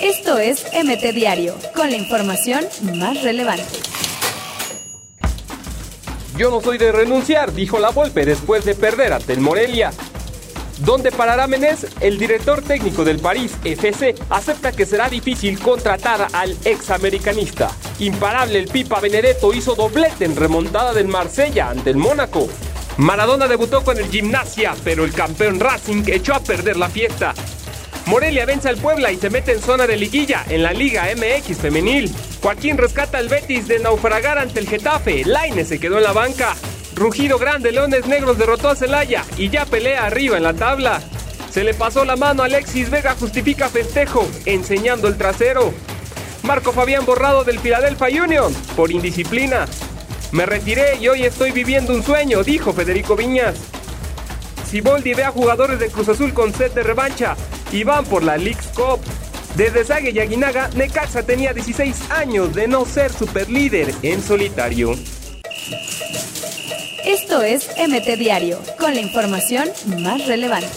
Esto es MT Diario, con la información más relevante. Yo no soy de renunciar, dijo la Volpe después de perder ante el Morelia. ¿Dónde parará Menés? El director técnico del París FC acepta que será difícil contratar al examericanista. Imparable el Pipa Benedetto hizo doblete en remontada del Marsella ante el Mónaco. Maradona debutó con el Gimnasia, pero el campeón Racing echó a perder la fiesta. Morelia vence al Puebla y se mete en zona de liguilla en la Liga MX femenil. Joaquín rescata al Betis de naufragar ante el Getafe. Laine se quedó en la banca. Rugido grande, Leones Negros derrotó a Celaya y ya pelea arriba en la tabla. Se le pasó la mano a Alexis Vega, justifica festejo, enseñando el trasero. Marco Fabián borrado del Philadelphia Union por indisciplina. Me retiré y hoy estoy viviendo un sueño, dijo Federico Viñas. Siboldi ve a jugadores de Cruz Azul con set de revancha y van por la League Cup. Desde Zague y Aguinaga, Necaxa tenía 16 años de no ser superlíder en solitario. Esto es MT Diario, con la información más relevante.